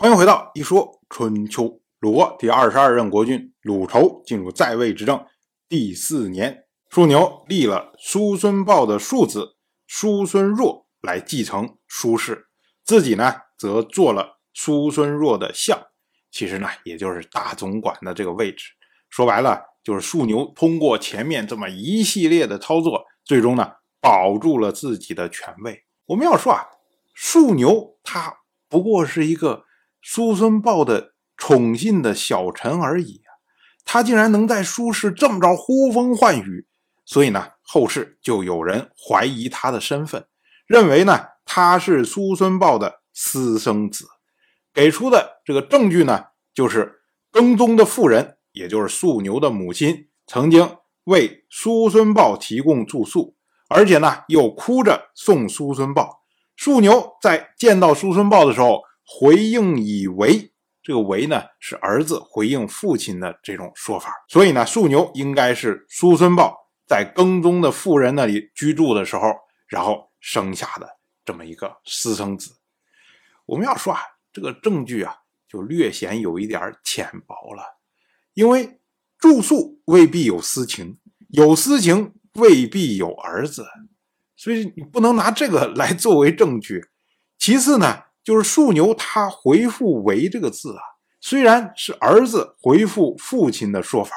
欢迎回到一说春秋。鲁国第二十二任国君鲁仇进入在位执政第四年，叔牛立了叔孙豹的庶子叔孙弱来继承叔氏，自己呢则做了叔孙弱的相，其实呢也就是大总管的这个位置。说白了，就是叔牛通过前面这么一系列的操作，最终呢保住了自己的权位。我们要说啊，叔牛他不过是一个。叔孙豹的宠信的小臣而已啊，他竟然能在苏氏这么着呼风唤雨，所以呢，后世就有人怀疑他的身份，认为呢他是叔孙豹的私生子。给出的这个证据呢，就是耕宗的妇人，也就是素牛的母亲，曾经为叔孙豹提供住宿，而且呢又哭着送叔孙豹。素牛在见到叔孙豹的时候。回应以为，这个“为”呢是儿子回应父亲的这种说法，所以呢，叔牛应该是叔孙豹在耕中的妇人那里居住的时候，然后生下的这么一个私生子。我们要说啊，这个证据啊，就略显有一点浅薄了，因为住宿未必有私情，有私情未必有儿子，所以你不能拿这个来作为证据。其次呢。就是树牛，他回复“为”这个字啊，虽然是儿子回复父亲的说法，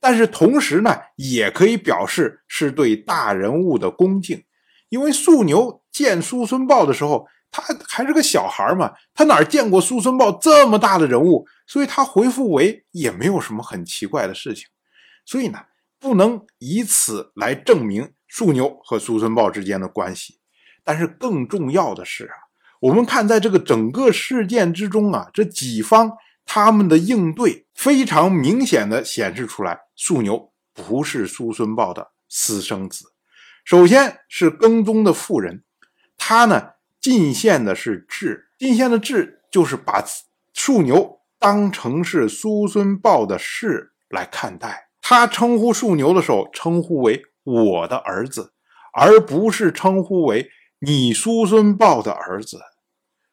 但是同时呢，也可以表示是对大人物的恭敬。因为素牛见叔孙豹的时候，他还是个小孩嘛，他哪见过叔孙豹这么大的人物，所以他回复“为”也没有什么很奇怪的事情。所以呢，不能以此来证明树牛和叔孙豹之间的关系。但是更重要的是啊。我们看，在这个整个事件之中啊，这几方他们的应对非常明显的显示出来，素牛不是叔孙豹的私生子。首先是耕宗的妇人，他呢进献的是智，进献的智就是把素牛当成是叔孙豹的氏来看待。他称呼素牛的时候，称呼为我的儿子，而不是称呼为你叔孙豹的儿子。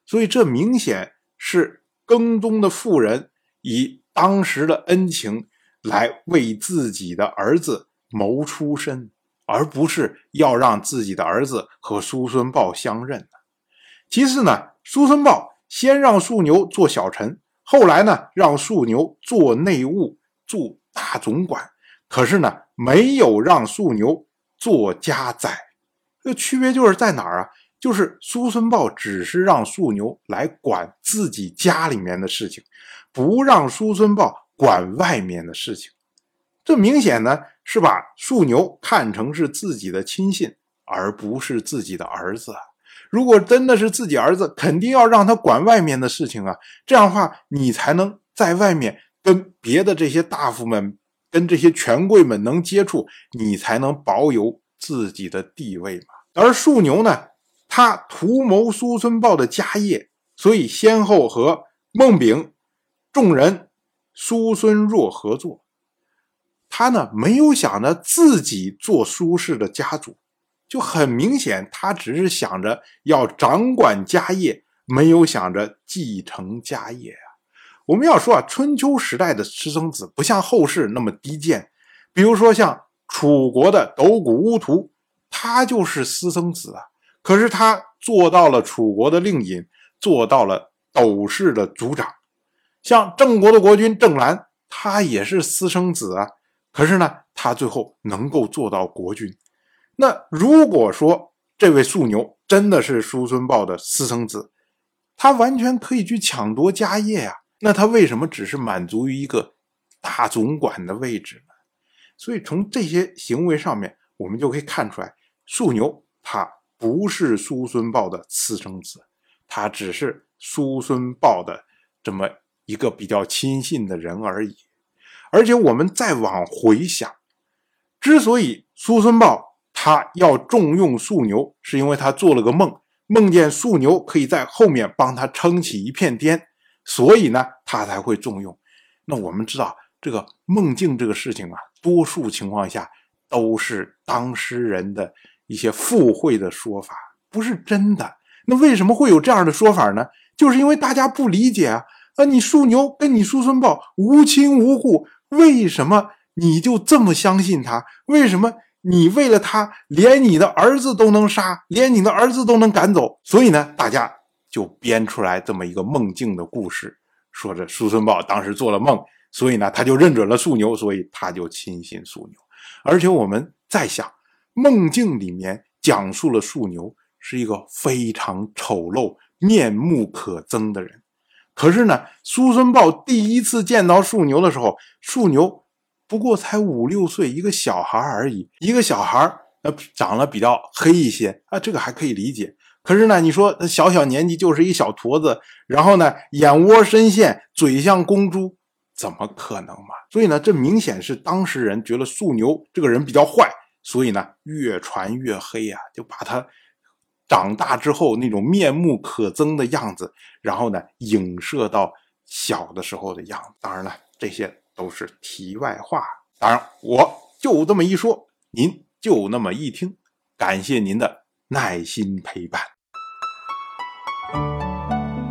所以，这明显是耕中的妇人以当时的恩情来为自己的儿子谋出身，而不是要让自己的儿子和叔孙豹相认其次呢，叔孙豹先让叔牛做小臣，后来呢，让叔牛做内务，做大总管。可是呢，没有让叔牛做家宰。这区别就是在哪儿啊？就是叔孙豹只是让素牛来管自己家里面的事情，不让叔孙豹管外面的事情。这明显呢是把素牛看成是自己的亲信，而不是自己的儿子。如果真的是自己儿子，肯定要让他管外面的事情啊。这样的话，你才能在外面跟别的这些大夫们、跟这些权贵们能接触，你才能保有自己的地位嘛。而树牛呢？他图谋叔孙豹的家业，所以先后和孟炳、众人、叔孙弱合作。他呢没有想着自己做苏氏的家主，就很明显，他只是想着要掌管家业，没有想着继承家业啊。我们要说啊，春秋时代的私生子不像后世那么低贱，比如说像楚国的斗谷乌图，他就是私生子啊。可是他做到了楚国的令尹，做到了斗氏的族长，像郑国的国君郑兰，他也是私生子啊。可是呢，他最后能够做到国君。那如果说这位素牛真的是叔孙豹的私生子，他完全可以去抢夺家业呀。那他为什么只是满足于一个大总管的位置？所以从这些行为上面，我们就可以看出来，素牛他。不是叔孙豹的私生子，他只是叔孙豹的这么一个比较亲信的人而已。而且我们再往回想，之所以叔孙豹他要重用素牛，是因为他做了个梦，梦见素牛可以在后面帮他撑起一片天，所以呢，他才会重用。那我们知道，这个梦境这个事情啊，多数情况下都是当事人的。一些附会的说法不是真的，那为什么会有这样的说法呢？就是因为大家不理解啊啊！你叔牛跟你叔孙豹无亲无故，为什么你就这么相信他？为什么你为了他连你的儿子都能杀，连你的儿子都能赶走？所以呢，大家就编出来这么一个梦境的故事，说这叔孙豹当时做了梦，所以呢，他就认准了属牛，所以他就亲信属牛。而且我们在想，梦境里面讲述了属牛是一个非常丑陋。面目可憎的人，可是呢，苏孙豹第一次见到树牛的时候，树牛不过才五六岁，一个小孩而已。一个小孩呃，长得比较黑一些啊，这个还可以理解。可是呢，你说小小年纪就是一小坨子，然后呢，眼窝深陷，嘴像公猪，怎么可能嘛？所以呢，这明显是当事人觉得素牛这个人比较坏，所以呢，越传越黑啊，就把他。长大之后那种面目可憎的样子，然后呢，影射到小的时候的样子。当然了，这些都是题外话。当然，我就这么一说，您就那么一听。感谢您的耐心陪伴。